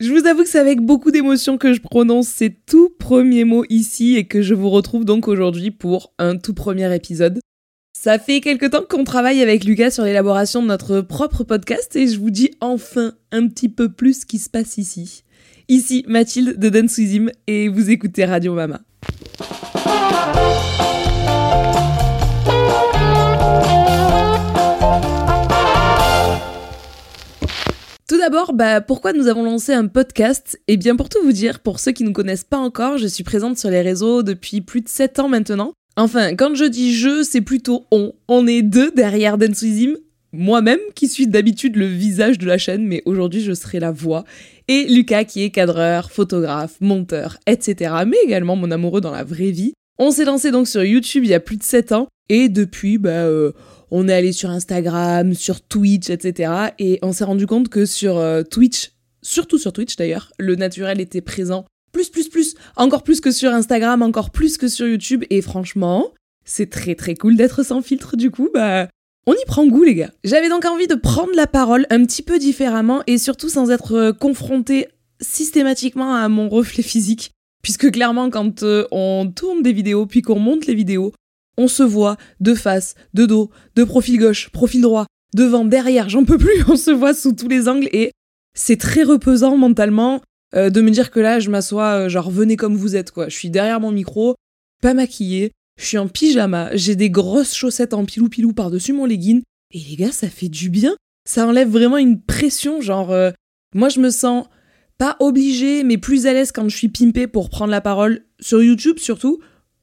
Je vous avoue que c'est avec beaucoup d'émotion que je prononce ces tout premiers mots ici et que je vous retrouve donc aujourd'hui pour un tout premier épisode. Ça fait quelque temps qu'on travaille avec Lucas sur l'élaboration de notre propre podcast et je vous dis enfin un petit peu plus ce qui se passe ici. Ici Mathilde de Dance et vous écoutez Radio Mama. D'abord, bah, pourquoi nous avons lancé un podcast? Eh bien, pour tout vous dire, pour ceux qui ne connaissent pas encore, je suis présente sur les réseaux depuis plus de 7 ans maintenant. Enfin, quand je dis je, c'est plutôt on. On est deux derrière Denswism. Moi-même, qui suis d'habitude le visage de la chaîne, mais aujourd'hui je serai la voix. Et Lucas, qui est cadreur, photographe, monteur, etc. Mais également mon amoureux dans la vraie vie. On s'est lancé donc sur YouTube il y a plus de 7 ans. Et depuis, bah, euh, on est allé sur Instagram, sur Twitch, etc. Et on s'est rendu compte que sur euh, Twitch, surtout sur Twitch d'ailleurs, le naturel était présent plus, plus, plus, encore plus que sur Instagram, encore plus que sur YouTube. Et franchement, c'est très très cool d'être sans filtre du coup. Bah, on y prend goût les gars. J'avais donc envie de prendre la parole un petit peu différemment et surtout sans être euh, confronté systématiquement à mon reflet physique. Puisque clairement, quand euh, on tourne des vidéos puis qu'on monte les vidéos, on se voit de face, de dos, de profil gauche, profil droit, devant, derrière, j'en peux plus, on se voit sous tous les angles et c'est très reposant mentalement euh, de me dire que là, je m'assois, euh, genre, venez comme vous êtes, quoi. Je suis derrière mon micro, pas maquillée, je suis en pyjama, j'ai des grosses chaussettes en pilou-pilou par-dessus mon legging, et les gars, ça fait du bien. Ça enlève vraiment une pression, genre, euh, moi, je me sens pas obligée, mais plus à l'aise quand je suis pimpée pour prendre la parole, sur YouTube surtout,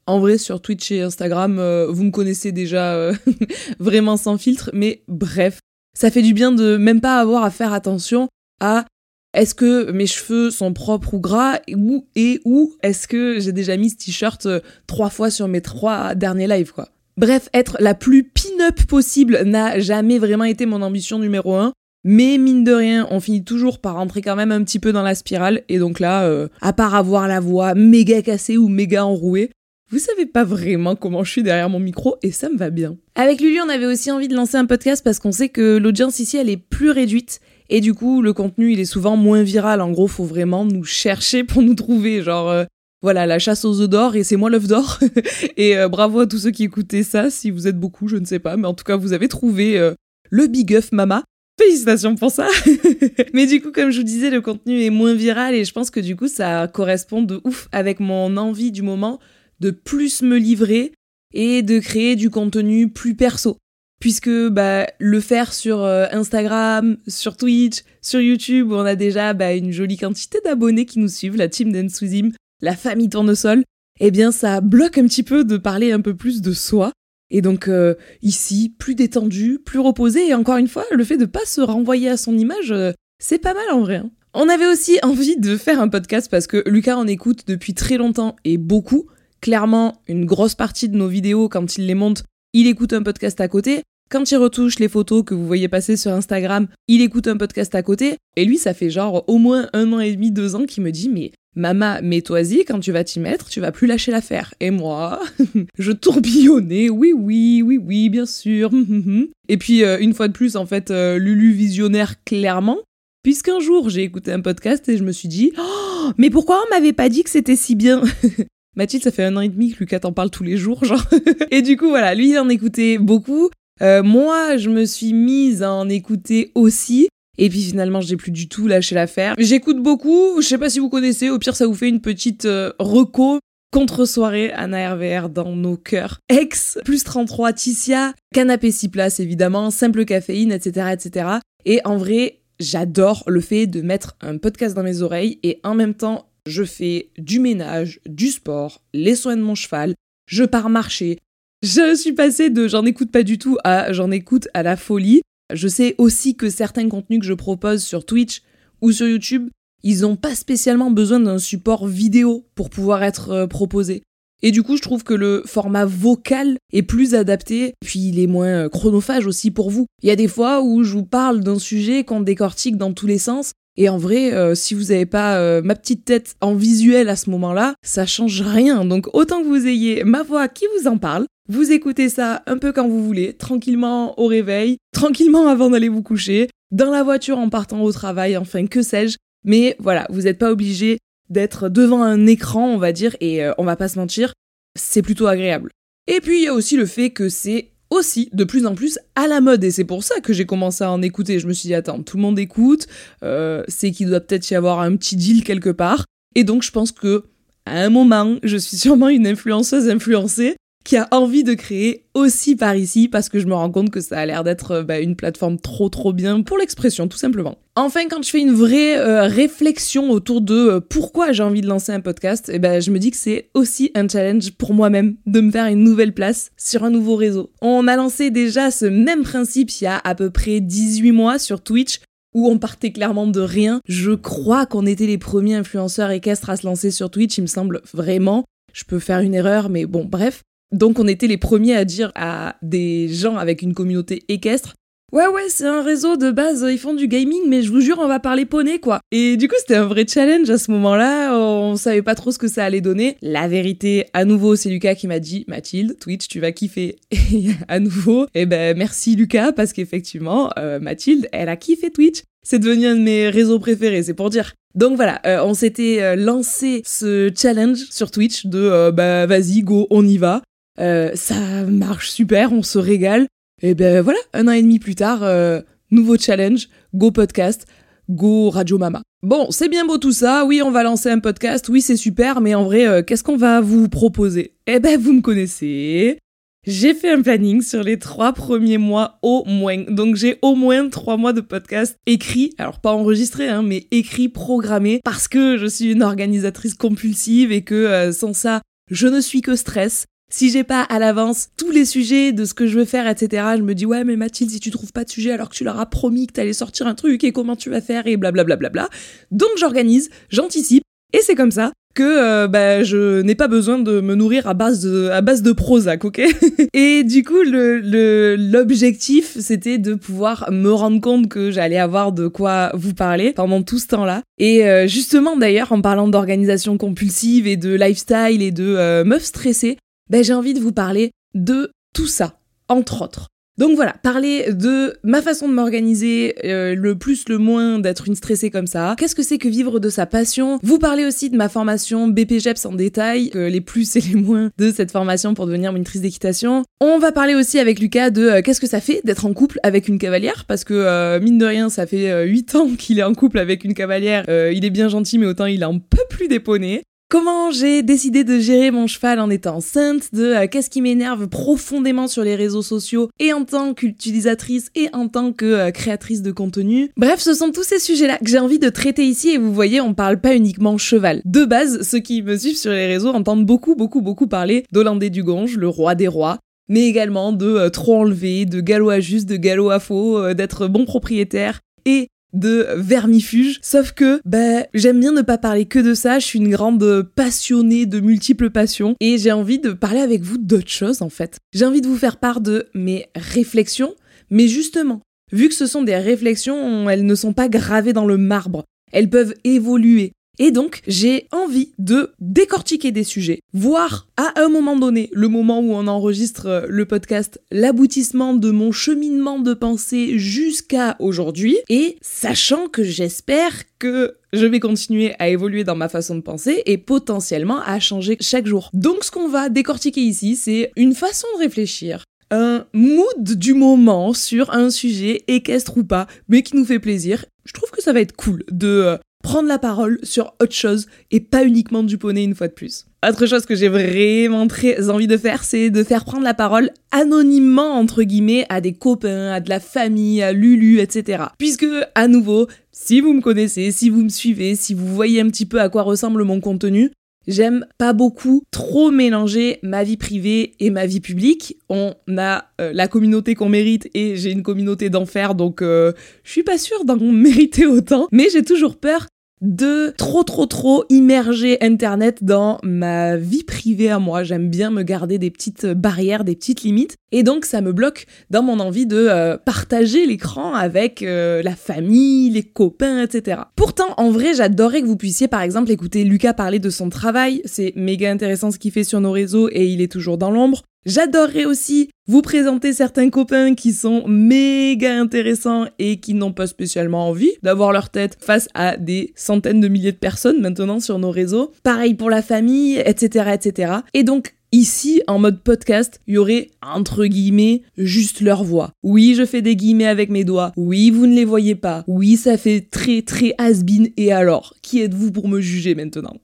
en vrai, sur Twitch et Instagram, euh, vous me connaissez déjà euh, vraiment sans filtre, mais bref, ça fait du bien de même pas avoir à faire attention à est-ce que mes cheveux sont propres ou gras où, et où est-ce que j'ai déjà mis ce t-shirt euh, trois fois sur mes trois derniers lives, quoi. Bref, être la plus pin-up possible n'a jamais vraiment été mon ambition numéro un. Mais mine de rien, on finit toujours par rentrer quand même un petit peu dans la spirale. Et donc là, à part avoir la voix méga cassée ou méga enrouée, vous savez pas vraiment comment je suis derrière mon micro et ça me va bien. Avec Lulu, on avait aussi envie de lancer un podcast parce qu'on sait que l'audience ici, elle est plus réduite et du coup, le contenu, il est souvent moins viral. En gros, faut vraiment nous chercher pour nous trouver. Genre, euh, voilà, la chasse aux œufs d'or et c'est moi l'œuf d'or. et euh, bravo à tous ceux qui écoutaient ça, si vous êtes beaucoup, je ne sais pas, mais en tout cas, vous avez trouvé euh, le big œuf mama. Félicitations pour ça. Mais du coup, comme je vous disais, le contenu est moins viral et je pense que du coup, ça correspond de ouf avec mon envie du moment de plus me livrer et de créer du contenu plus perso. Puisque bah, le faire sur euh, Instagram, sur Twitch, sur YouTube, où on a déjà bah, une jolie quantité d'abonnés qui nous suivent, la team Densuzim, la famille Tournesol, eh bien ça bloque un petit peu de parler un peu plus de soi. Et donc euh, ici, plus détendu, plus reposé, et encore une fois, le fait de pas se renvoyer à son image, euh, c'est pas mal en vrai. Hein. On avait aussi envie de faire un podcast parce que Lucas en écoute depuis très longtemps et beaucoup, clairement, une grosse partie de nos vidéos, quand il les monte, il écoute un podcast à côté. Quand il retouche les photos que vous voyez passer sur Instagram, il écoute un podcast à côté. Et lui, ça fait genre au moins un an et demi, deux ans qu'il me dit Mais Mama, mets-toi-y, quand tu vas t'y mettre, tu vas plus lâcher l'affaire. Et moi, je tourbillonnais, oui, oui, oui, oui, bien sûr. et puis, euh, une fois de plus, en fait, euh, Lulu visionnaire clairement, puisqu'un jour, j'ai écouté un podcast et je me suis dit oh, mais pourquoi on m'avait pas dit que c'était si bien? Mathilde, ça fait un an et demi Lucas t'en parle tous les jours, genre. et du coup, voilà, lui, il en écoutait beaucoup. Euh, moi, je me suis mise à en écouter aussi. Et puis finalement, j'ai plus du tout lâché l'affaire. J'écoute beaucoup, je sais pas si vous connaissez, au pire, ça vous fait une petite euh, reco. Contre-soirée, Anna RVR dans nos cœurs. Ex, plus 33, Ticia, canapé 6 places évidemment, simple caféine, etc., etc. Et en vrai, j'adore le fait de mettre un podcast dans mes oreilles et en même temps je fais du ménage, du sport, les soins de mon cheval, je pars marcher. Je suis passée de j'en écoute pas du tout à j'en écoute à la folie. Je sais aussi que certains contenus que je propose sur Twitch ou sur YouTube, ils n'ont pas spécialement besoin d'un support vidéo pour pouvoir être euh, proposés. Et du coup, je trouve que le format vocal est plus adapté, puis il est moins euh, chronophage aussi pour vous. Il y a des fois où je vous parle d'un sujet qu'on décortique dans tous les sens, et en vrai, euh, si vous n'avez pas euh, ma petite tête en visuel à ce moment-là, ça change rien. Donc autant que vous ayez ma voix qui vous en parle, vous écoutez ça un peu quand vous voulez, tranquillement au réveil, tranquillement avant d'aller vous coucher, dans la voiture en partant au travail, enfin que sais-je. Mais voilà, vous n'êtes pas obligé d'être devant un écran, on va dire, et euh, on va pas se mentir, c'est plutôt agréable. Et puis il y a aussi le fait que c'est aussi de plus en plus à la mode et c'est pour ça que j'ai commencé à en écouter. Je me suis dit attends, tout le monde écoute, euh, c'est qu'il doit peut-être y avoir un petit deal quelque part. Et donc je pense que à un moment, je suis sûrement une influenceuse influencée qui a envie de créer aussi par ici parce que je me rends compte que ça a l'air d'être euh, bah, une plateforme trop trop bien pour l'expression tout simplement. Enfin quand je fais une vraie euh, réflexion autour de euh, pourquoi j'ai envie de lancer un podcast, eh ben je me dis que c'est aussi un challenge pour moi-même de me faire une nouvelle place sur un nouveau réseau. On a lancé déjà ce même principe il y a à peu près 18 mois sur Twitch où on partait clairement de rien. Je crois qu'on était les premiers influenceurs équestres à se lancer sur Twitch, il me semble vraiment. Je peux faire une erreur, mais bon, bref. Donc on était les premiers à dire à des gens avec une communauté équestre Ouais, ouais, c'est un réseau de base, ils font du gaming, mais je vous jure, on va parler poney, quoi. Et du coup, c'était un vrai challenge à ce moment-là, on savait pas trop ce que ça allait donner. La vérité, à nouveau, c'est Lucas qui m'a dit, Mathilde, Twitch, tu vas kiffer. Et à nouveau, eh ben, merci Lucas, parce qu'effectivement, euh, Mathilde, elle a kiffé Twitch. C'est devenu un de mes réseaux préférés, c'est pour dire. Donc voilà, euh, on s'était euh, lancé ce challenge sur Twitch de bah vas-y, go, on y va. Euh, ça marche super, on se régale. Et ben voilà, un an et demi plus tard, euh, nouveau challenge, go podcast, go Radio Mama. Bon, c'est bien beau tout ça, oui on va lancer un podcast, oui c'est super, mais en vrai, euh, qu'est-ce qu'on va vous proposer? Eh ben vous me connaissez, j'ai fait un planning sur les trois premiers mois au moins. Donc j'ai au moins trois mois de podcast écrit, alors pas enregistré, hein, mais écrit, programmé, parce que je suis une organisatrice compulsive et que sans ça, je ne suis que stress. Si j'ai pas à l'avance tous les sujets de ce que je veux faire, etc., je me dis ouais mais Mathilde, si tu trouves pas de sujet alors que tu leur as promis que t'allais sortir un truc et comment tu vas faire et blablabla. Bla, bla, bla, Donc j'organise, j'anticipe et c'est comme ça que euh, bah, je n'ai pas besoin de me nourrir à base de, à base de Prozac, ok? Et du coup, le, l'objectif, c'était de pouvoir me rendre compte que j'allais avoir de quoi vous parler pendant tout ce temps-là. Et euh, justement, d'ailleurs, en parlant d'organisation compulsive et de lifestyle et de euh, meuf stressée, ben, j'ai envie de vous parler de tout ça, entre autres. Donc voilà, parler de ma façon de m'organiser, euh, le plus, le moins, d'être une stressée comme ça. Qu'est-ce que c'est que vivre de sa passion? Vous parlez aussi de ma formation BPGEPS en détail, les plus et les moins de cette formation pour devenir monitrice d'équitation. On va parler aussi avec Lucas de euh, qu'est-ce que ça fait d'être en couple avec une cavalière, parce que euh, mine de rien, ça fait 8 ans qu'il est en couple avec une cavalière. il est bien gentil, mais autant il est un peu plus déponné. Comment j'ai décidé de gérer mon cheval en étant enceinte, de euh, qu'est-ce qui m'énerve profondément sur les réseaux sociaux et en tant qu'utilisatrice et en tant que euh, créatrice de contenu? Bref, ce sont tous ces sujets-là que j'ai envie de traiter ici et vous voyez, on parle pas uniquement cheval. De base, ceux qui me suivent sur les réseaux entendent beaucoup, beaucoup, beaucoup parler d'Hollandais du Gange, le roi des rois, mais également de euh, trop enlever, de galop à juste, de galop à faux, d'être bon propriétaire et de vermifuge. Sauf que, bah, j'aime bien ne pas parler que de ça. Je suis une grande passionnée de multiples passions et j'ai envie de parler avec vous d'autres choses en fait. J'ai envie de vous faire part de mes réflexions, mais justement, vu que ce sont des réflexions, elles ne sont pas gravées dans le marbre. Elles peuvent évoluer. Et donc, j'ai envie de décortiquer des sujets, voir à un moment donné, le moment où on enregistre euh, le podcast, l'aboutissement de mon cheminement de pensée jusqu'à aujourd'hui, et sachant que j'espère que je vais continuer à évoluer dans ma façon de penser et potentiellement à changer chaque jour. Donc ce qu'on va décortiquer ici, c'est une façon de réfléchir un mood du moment sur un sujet équestre ou pas, mais qui nous fait plaisir. Je trouve que ça va être cool de euh, prendre la parole sur autre chose et pas uniquement du poney une fois de plus. Autre chose que j'ai vraiment très envie de faire, c'est de faire prendre la parole anonymement, entre guillemets, à des copains, à de la famille, à Lulu, etc. Puisque, à nouveau, si vous me connaissez, si vous me suivez, si vous voyez un petit peu à quoi ressemble mon contenu, J'aime pas beaucoup trop mélanger ma vie privée et ma vie publique. On a euh, la communauté qu'on mérite et j'ai une communauté d'enfer, donc euh, je suis pas sûre d'en mériter autant. Mais j'ai toujours peur de trop trop trop immerger internet dans ma vie privée à moi. J'aime bien me garder des petites barrières, des petites limites et donc ça me bloque dans mon envie de euh, partager l'écran avec euh, la famille, les copains, etc. Pourtant, en vrai, j'adorerais que vous puissiez par exemple écouter Lucas parler de son travail. C'est méga intéressant ce qu'il fait sur nos réseaux et il est toujours dans l'ombre. J'adorerais aussi vous présenter certains copains qui sont méga intéressants et qui n'ont pas spécialement envie d'avoir leur tête face à des centaines de milliers de personnes maintenant sur nos réseaux. Pareil pour la famille, etc., etc. Et donc, Ici, en mode podcast, il y aurait, entre guillemets, juste leur voix. Oui, je fais des guillemets avec mes doigts. Oui, vous ne les voyez pas. Oui, ça fait très très has Et alors, qui êtes-vous pour me juger maintenant?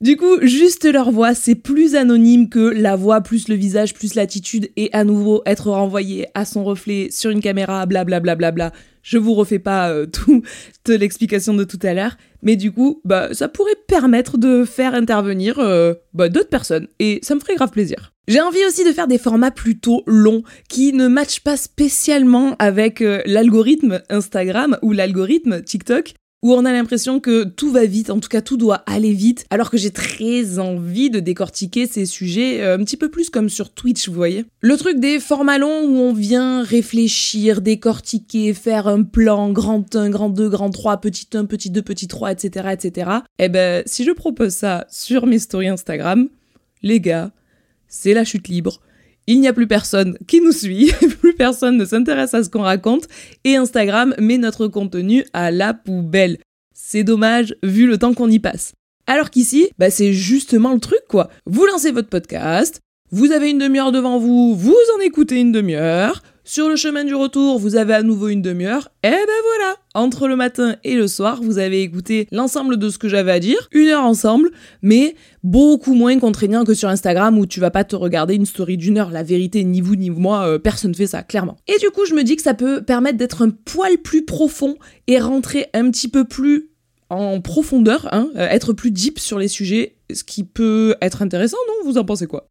Du coup, juste leur voix, c'est plus anonyme que la voix plus le visage plus l'attitude et à nouveau être renvoyé à son reflet sur une caméra, blablabla. Bla, bla, bla, Je vous refais pas euh, toute l'explication de tout à l'heure, mais du coup, bah, ça pourrait permettre de faire intervenir euh, bah, d'autres personnes et ça me ferait grave plaisir. J'ai envie aussi de faire des formats plutôt longs qui ne matchent pas spécialement avec euh, l'algorithme Instagram ou l'algorithme TikTok, où on a l'impression que tout va vite, en tout cas tout doit aller vite, alors que j'ai très envie de décortiquer ces sujets euh, un petit peu plus comme sur Twitch, vous voyez. Le truc des formats longs où on vient réfléchir, décortiquer, faire un plan grand 1, grand 2, grand 3, petit 1, petit 2, petit 3, etc., etc. Eh ben, si je propose ça sur mes stories Instagram, les gars, c'est la chute libre il n'y a plus personne qui nous suit, plus personne ne s'intéresse à ce qu'on raconte, et Instagram met notre contenu à la poubelle. C'est dommage vu le temps qu'on y passe. Alors qu'ici, bah c'est justement le truc quoi. Vous lancez votre podcast, vous avez une demi-heure devant vous, vous en écoutez une demi-heure, sur le chemin du retour, vous avez à nouveau une demi-heure. Et ben voilà, entre le matin et le soir, vous avez écouté l'ensemble de ce que j'avais à dire, une heure ensemble, mais beaucoup moins contraignant que sur Instagram où tu vas pas te regarder une story d'une heure. La vérité, ni vous ni moi, euh, personne fait ça, clairement. Et du coup, je me dis que ça peut permettre d'être un poil plus profond et rentrer un petit peu plus en profondeur, hein, euh, être plus deep sur les sujets, ce qui peut être intéressant, non? Vous en pensez quoi?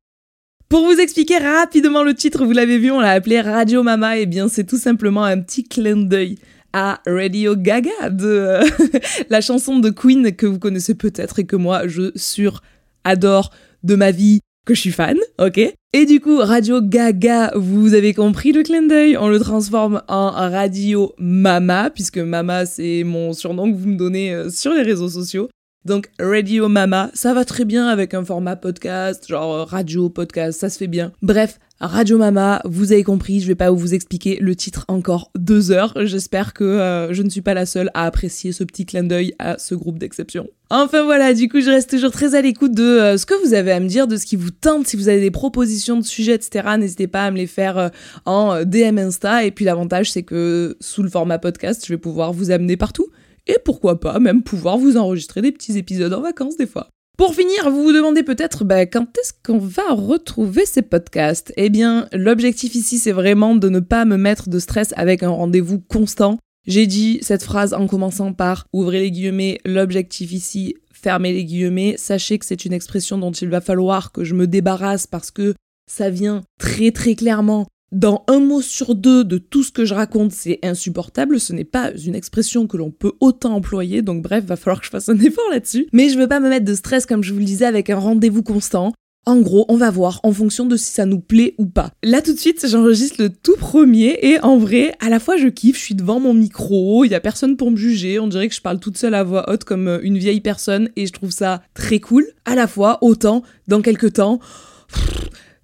Pour vous expliquer rapidement le titre, vous l'avez vu, on l'a appelé Radio Mama, et eh bien c'est tout simplement un petit clin d'œil à Radio Gaga de euh, la chanson de Queen que vous connaissez peut-être et que moi je sur adore de ma vie que je suis fan, ok? Et du coup, Radio Gaga, vous avez compris le clin d'œil, on le transforme en Radio Mama, puisque Mama c'est mon surnom que vous me donnez euh, sur les réseaux sociaux. Donc Radio Mama, ça va très bien avec un format podcast, genre euh, radio, podcast, ça se fait bien. Bref, Radio Mama, vous avez compris, je vais pas vous expliquer le titre encore deux heures. J'espère que euh, je ne suis pas la seule à apprécier ce petit clin d'œil à ce groupe d'exception. Enfin voilà, du coup je reste toujours très à l'écoute de euh, ce que vous avez à me dire, de ce qui vous tente, si vous avez des propositions de sujets, etc. N'hésitez pas à me les faire en DM Insta. Et puis l'avantage c'est que sous le format podcast, je vais pouvoir vous amener partout et pourquoi pas même pouvoir vous enregistrer des petits épisodes en vacances des fois. Pour finir, vous vous demandez peut-être bah, quand est-ce qu'on va retrouver ces podcasts? Eh bien, l'objectif ici, c'est vraiment de ne pas me mettre de stress avec un rendez-vous constant. J'ai dit cette phrase en commençant par ouvrez les guillemets, l'objectif ici, fermez les guillemets. Sachez que c'est une expression dont il va falloir que je me débarrasse parce que ça vient très très clairement dans un mot sur deux de tout ce que je raconte, c'est insupportable. Ce n'est pas une expression que l'on peut autant employer. Donc bref, va falloir que je fasse un effort là-dessus. Mais je veux pas me mettre de stress comme je vous le disais avec un rendez-vous constant. En gros, on va voir en fonction de si ça nous plaît ou pas. Là tout de suite, j'enregistre le tout premier et en vrai, à la fois je kiffe, je suis devant mon micro, il y a personne pour me juger, on dirait que je parle toute seule à voix haute comme une vieille personne et je trouve ça très cool. À la fois, autant dans quelques temps,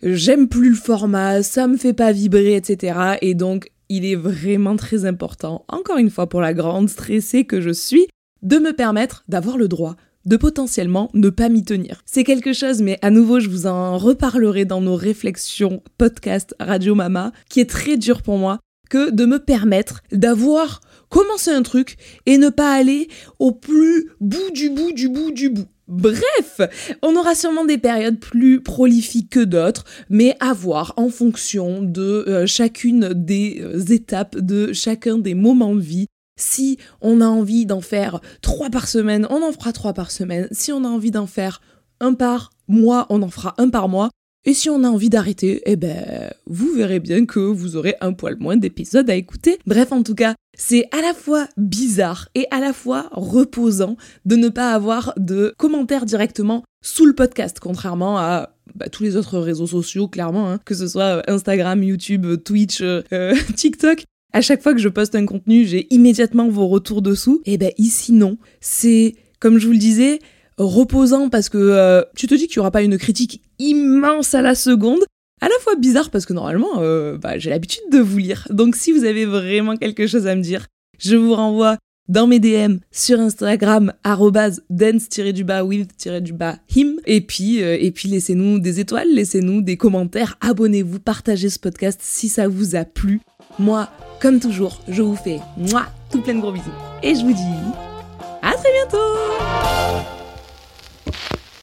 j'aime plus le format, ça me fait pas vibrer, etc. Et donc, il est vraiment très important, encore une fois pour la grande stressée que je suis, de me permettre d'avoir le droit de potentiellement ne pas m'y tenir. C'est quelque chose, mais à nouveau, je vous en reparlerai dans nos réflexions podcast Radio Mama, qui est très dur pour moi, que de me permettre d'avoir commencé un truc et ne pas aller au plus bout du bout du bout du bout. Bref, on aura sûrement des périodes plus prolifiques que d'autres, mais à voir en fonction de euh, chacune des euh, étapes, de chacun des moments de vie. Si on a envie d'en faire trois par semaine, on en fera trois par semaine. Si on a envie d'en faire un par mois, on en fera un par mois. Et si on a envie d'arrêter, eh ben, vous verrez bien que vous aurez un poil moins d'épisodes à écouter. Bref, en tout cas, c'est à la fois bizarre et à la fois reposant de ne pas avoir de commentaires directement sous le podcast, contrairement à bah, tous les autres réseaux sociaux, clairement, hein, que ce soit Instagram, YouTube, Twitch, euh, TikTok. À chaque fois que je poste un contenu, j'ai immédiatement vos retours dessous. Et ben ici non, c'est comme je vous le disais, reposant parce que euh, tu te dis qu'il n'y aura pas une critique immense à la seconde, à la fois bizarre parce que normalement, euh, bah, j'ai l'habitude de vous lire. Donc si vous avez vraiment quelque chose à me dire, je vous renvoie dans mes DM sur Instagram dance-with-him et puis euh, et puis laissez-nous des étoiles, laissez-nous des commentaires, abonnez-vous, partagez ce podcast si ça vous a plu. Moi, comme toujours, je vous fais moi tout plein de gros bisous et je vous dis à très bientôt.